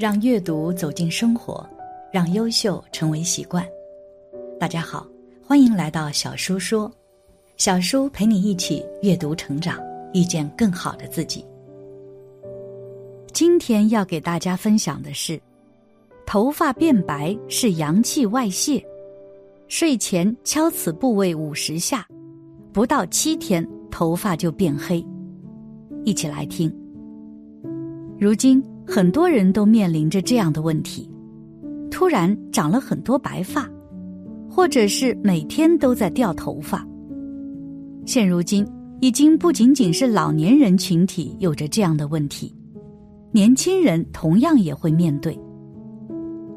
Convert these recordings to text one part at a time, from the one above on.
让阅读走进生活，让优秀成为习惯。大家好，欢迎来到小叔说，小叔陪你一起阅读成长，遇见更好的自己。今天要给大家分享的是，头发变白是阳气外泄，睡前敲此部位五十下，不到七天头发就变黑。一起来听。如今。很多人都面临着这样的问题：突然长了很多白发，或者是每天都在掉头发。现如今，已经不仅仅是老年人群体有着这样的问题，年轻人同样也会面对。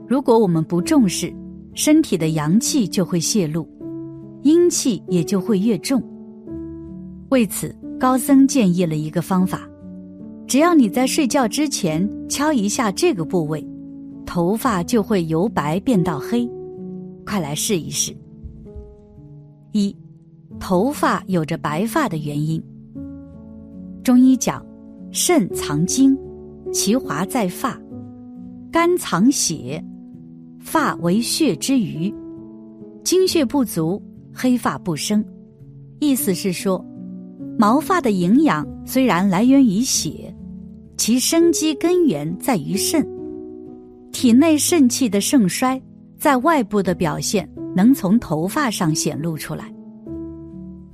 如果我们不重视，身体的阳气就会泄露，阴气也就会越重。为此，高僧建议了一个方法。只要你在睡觉之前敲一下这个部位，头发就会由白变到黑。快来试一试。一，头发有着白发的原因。中医讲，肾藏精，其华在发；肝藏血，发为血之余。精血不足，黑发不生。意思是说。毛发的营养虽然来源于血，其生机根源在于肾。体内肾气的盛衰，在外部的表现能从头发上显露出来。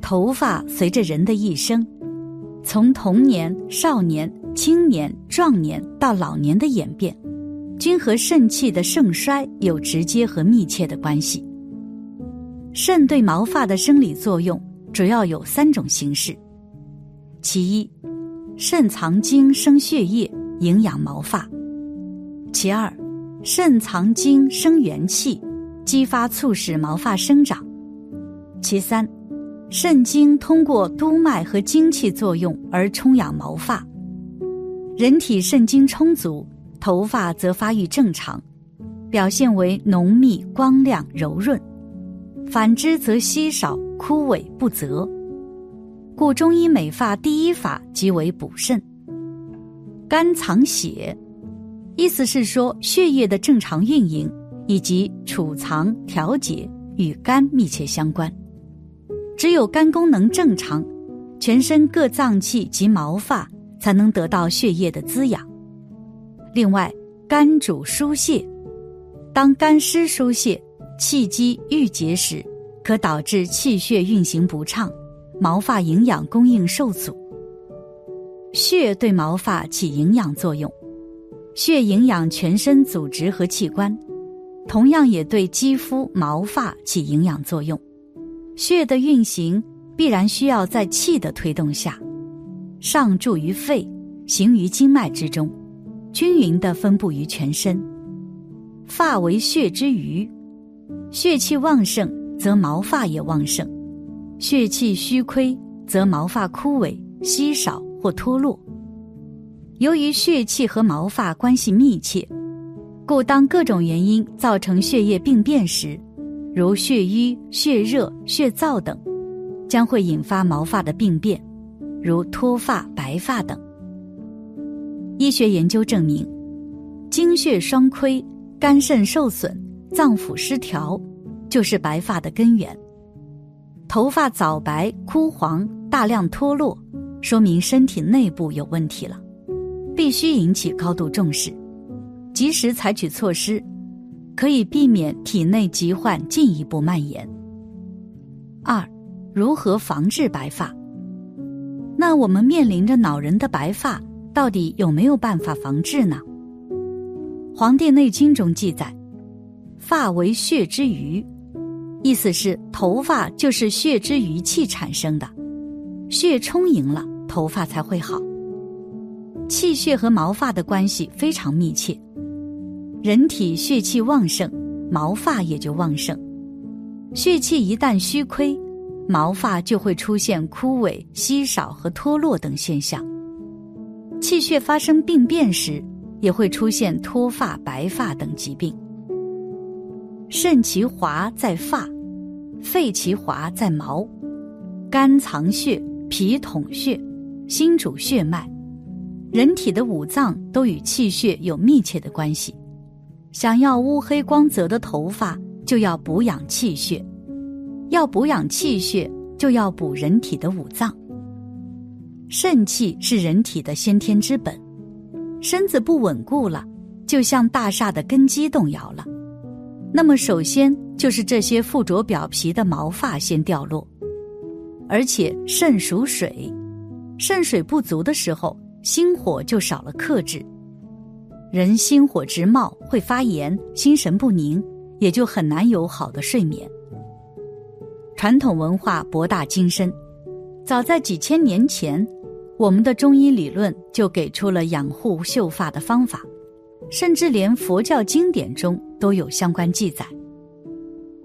头发随着人的一生，从童年、少年、青年、壮年到老年的演变，均和肾气的盛衰有直接和密切的关系。肾对毛发的生理作用主要有三种形式。其一，肾藏精生血液，营养毛发；其二，肾藏精生元气，激发促使毛发生长；其三，肾精通过督脉和精气作用而充养毛发。人体肾精充足，头发则发育正常，表现为浓密、光亮、柔润；反之则稀少、枯萎不泽。故中医美发第一法即为补肾。肝藏血，意思是说血液的正常运营以及储藏调节与肝密切相关。只有肝功能正常，全身各脏器及毛发才能得到血液的滋养。另外，肝主疏泄，当肝湿疏泄、气机郁结时，可导致气血运行不畅。毛发营养供应受阻，血对毛发起营养作用，血营养全身组织和器官，同样也对肌肤、毛发起营养作用。血的运行必然需要在气的推动下，上注于肺，行于经脉之中，均匀的分布于全身。发为血之余，血气旺盛，则毛发也旺盛。血气虚亏，则毛发枯萎、稀少或脱落。由于血气和毛发关系密切，故当各种原因造成血液病变时，如血瘀、血热、血燥等，将会引发毛发的病变，如脱发、白发等。医学研究证明，精血双亏、肝肾受损、脏腑失调，就是白发的根源。头发早白、枯黄、大量脱落，说明身体内部有问题了，必须引起高度重视，及时采取措施，可以避免体内疾患进一步蔓延。二，如何防治白发？那我们面临着恼人的白发，到底有没有办法防治呢？《黄帝内经》中记载：“发为血之余。”意思是头发就是血之余气产生的，血充盈了，头发才会好。气血和毛发的关系非常密切，人体血气旺盛，毛发也就旺盛。血气一旦虚亏，毛发就会出现枯萎、稀少和脱落等现象。气血发生病变时，也会出现脱发、白发等疾病。肾其华在发，肺其华在毛，肝藏血，脾统血，心主血脉，人体的五脏都与气血有密切的关系。想要乌黑光泽的头发，就要补养气血；要补养气血，就要补人体的五脏。肾气是人体的先天之本，身子不稳固了，就像大厦的根基动摇了。那么，首先就是这些附着表皮的毛发先掉落。而且肾属水，肾水不足的时候，心火就少了克制。人心火直冒，会发炎，心神不宁，也就很难有好的睡眠。传统文化博大精深，早在几千年前，我们的中医理论就给出了养护秀发的方法，甚至连佛教经典中都有相关记载。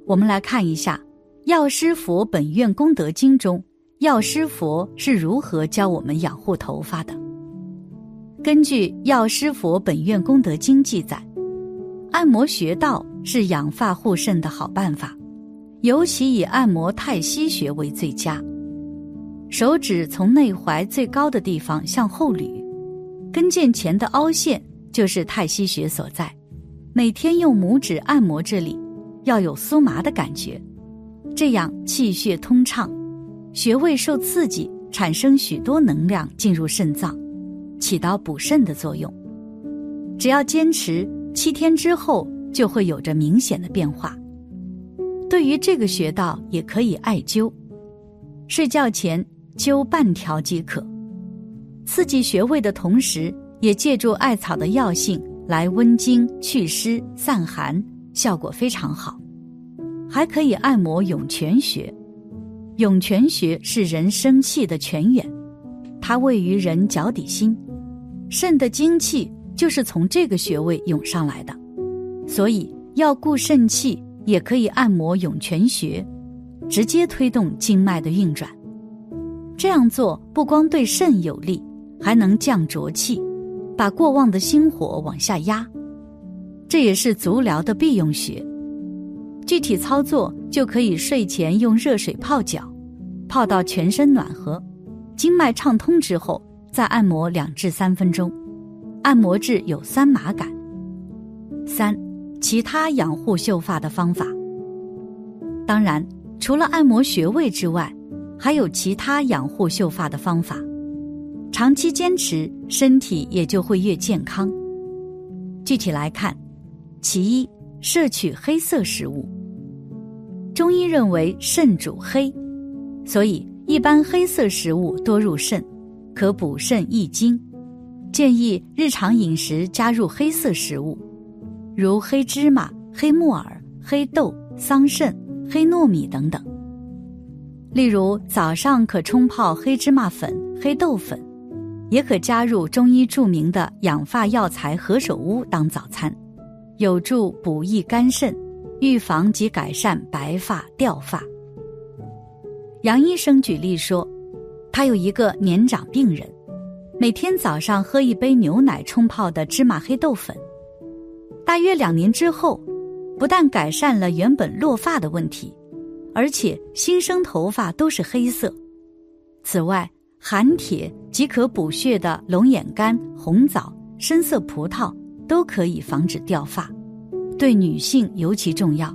我们来看一下。药师佛本愿功德经中，药师佛是如何教我们养护头发的？根据药师佛本愿功德经记载，按摩穴道是养发护肾的好办法，尤其以按摩太溪穴为最佳。手指从内踝最高的地方向后捋，跟腱前的凹陷就是太溪穴所在。每天用拇指按摩这里，要有酥麻的感觉。这样气血通畅，穴位受刺激，产生许多能量进入肾脏，起到补肾的作用。只要坚持七天之后，就会有着明显的变化。对于这个穴道，也可以艾灸，睡觉前灸半条即可。刺激穴位的同时，也借助艾草的药性来温经、祛湿、散寒，效果非常好。还可以按摩涌泉穴，涌泉穴是人生气的泉源，它位于人脚底心，肾的精气就是从这个穴位涌上来的，所以要固肾气，也可以按摩涌泉穴，直接推动经脉的运转。这样做不光对肾有利，还能降浊气，把过旺的心火往下压，这也是足疗的必用穴。具体操作就可以睡前用热水泡脚，泡到全身暖和，经脉畅通之后，再按摩两至三分钟，按摩至有酸麻感。三、其他养护秀发的方法。当然，除了按摩穴位之外，还有其他养护秀发的方法。长期坚持，身体也就会越健康。具体来看，其一。摄取黑色食物。中医认为肾主黑，所以一般黑色食物多入肾，可补肾益精。建议日常饮食加入黑色食物，如黑芝麻、黑木耳、黑豆、桑葚、黑糯米等等。例如早上可冲泡黑芝麻粉、黑豆粉，也可加入中医著名的养发药材何首乌当早餐。有助补益肝肾，预防及改善白发掉发。杨医生举例说，他有一个年长病人，每天早上喝一杯牛奶冲泡的芝麻黑豆粉，大约两年之后，不但改善了原本落发的问题，而且新生头发都是黑色。此外，含铁即可补血的龙眼干、红枣、深色葡萄。都可以防止掉发，对女性尤其重要，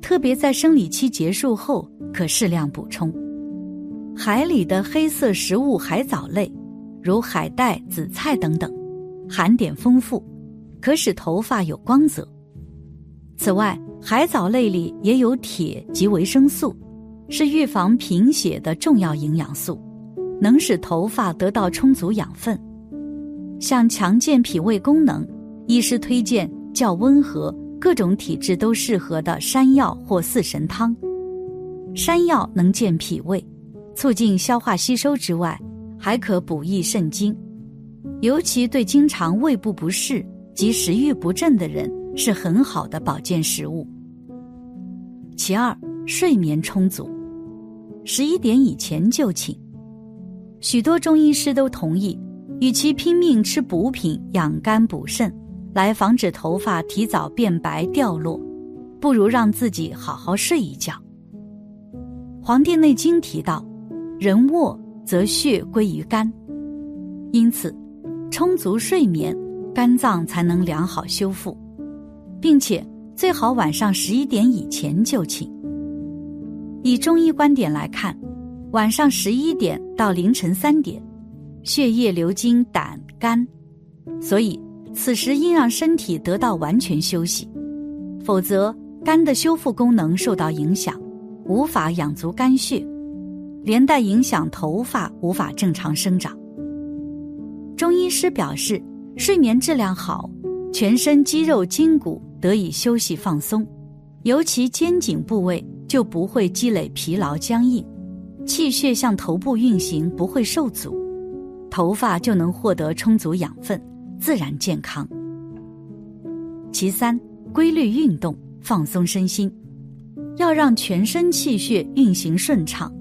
特别在生理期结束后可适量补充。海里的黑色食物海藻类，如海带、紫菜等等，含碘丰富，可使头发有光泽。此外，海藻类里也有铁及维生素，是预防贫血的重要营养素，能使头发得到充足养分，像强健脾胃功能。医师推荐较温和、各种体质都适合的山药或四神汤。山药能健脾胃，促进消化吸收之外，还可补益肾精，尤其对经常胃部不适及食欲不振的人是很好的保健食物。其二，睡眠充足，十一点以前就寝。许多中医师都同意，与其拼命吃补品养肝补肾。来防止头发提早变白掉落，不如让自己好好睡一觉。《黄帝内经》提到，人卧则血归于肝，因此，充足睡眠，肝脏才能良好修复，并且最好晚上十一点以前就寝。以中医观点来看，晚上十一点到凌晨三点，血液流经胆肝，所以此时应让身体得到完全休息，否则肝的修复功能受到影响，无法养足肝血，连带影响头发无法正常生长。中医师表示，睡眠质量好，全身肌肉筋骨得以休息放松，尤其肩颈部位。就不会积累疲劳僵硬，气血向头部运行不会受阻，头发就能获得充足养分，自然健康。其三，规律运动放松身心，要让全身气血运行顺畅，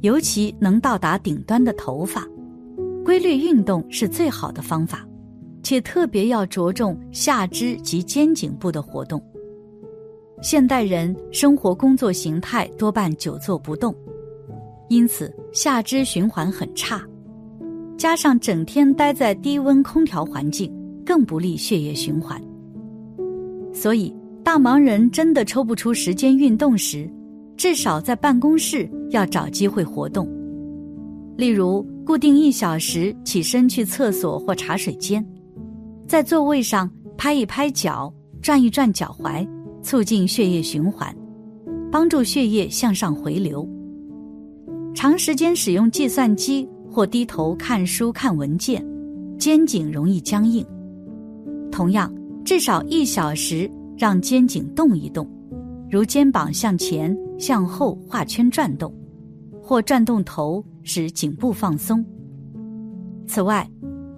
尤其能到达顶端的头发，规律运动是最好的方法，且特别要着重下肢及肩颈部的活动。现代人生活工作形态多半久坐不动，因此下肢循环很差，加上整天待在低温空调环境，更不利血液循环。所以，大忙人真的抽不出时间运动时，至少在办公室要找机会活动，例如固定一小时起身去厕所或茶水间，在座位上拍一拍脚，转一转脚踝。促进血液循环，帮助血液向上回流。长时间使用计算机或低头看书看文件，肩颈容易僵硬。同样，至少一小时让肩颈动一动，如肩膀向前、向后画圈转动，或转动头使颈部放松。此外，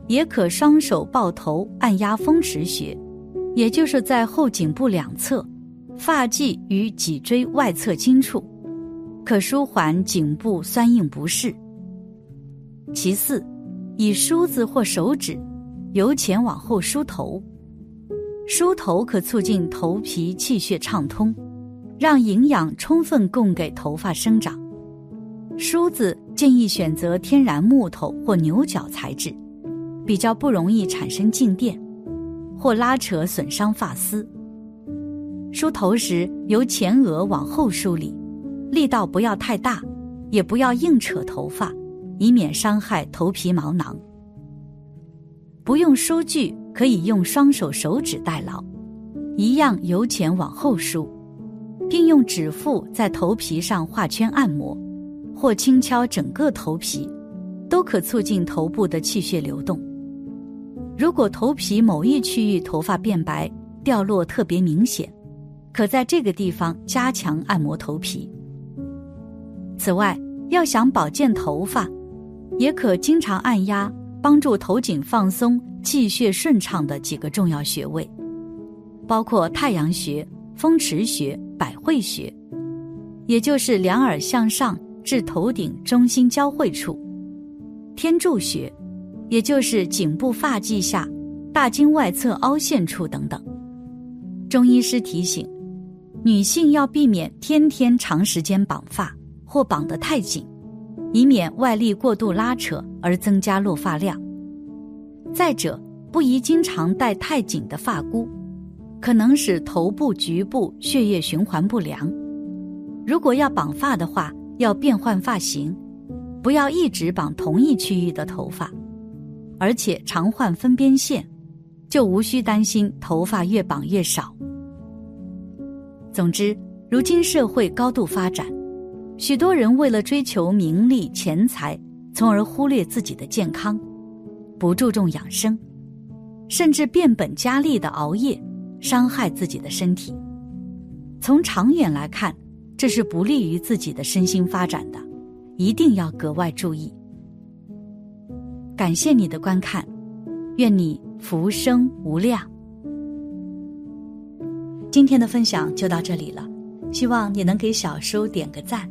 也可双手抱头按压风池穴。也就是在后颈部两侧，发际与脊椎外侧筋处，可舒缓颈部酸硬不适。其次，以梳子或手指由前往后梳头，梳头可促进头皮气血畅通，让营养充分供给头发生长。梳子建议选择天然木头或牛角材质，比较不容易产生静电。或拉扯损伤发丝。梳头时由前额往后梳理，力道不要太大，也不要硬扯头发，以免伤害头皮毛囊。不用梳具，可以用双手手指代劳，一样由前往后梳，并用指腹在头皮上画圈按摩，或轻敲整个头皮，都可促进头部的气血流动。如果头皮某一区域头发变白、掉落特别明显，可在这个地方加强按摩头皮。此外，要想保健头发，也可经常按压帮助头颈放松、气血顺畅的几个重要穴位，包括太阳穴、风池穴、百会穴，也就是两耳向上至头顶中心交汇处，天柱穴。也就是颈部发际下、大经外侧凹陷处等等。中医师提醒，女性要避免天天长时间绑发或绑得太紧，以免外力过度拉扯而增加落发量。再者，不宜经常戴太紧的发箍，可能使头部局部血液循环不良。如果要绑发的话，要变换发型，不要一直绑同一区域的头发。而且常换分边线，就无需担心头发越绑越少。总之，如今社会高度发展，许多人为了追求名利钱财，从而忽略自己的健康，不注重养生，甚至变本加厉的熬夜，伤害自己的身体。从长远来看，这是不利于自己的身心发展的，一定要格外注意。感谢你的观看，愿你福生无量。今天的分享就到这里了，希望你能给小叔点个赞，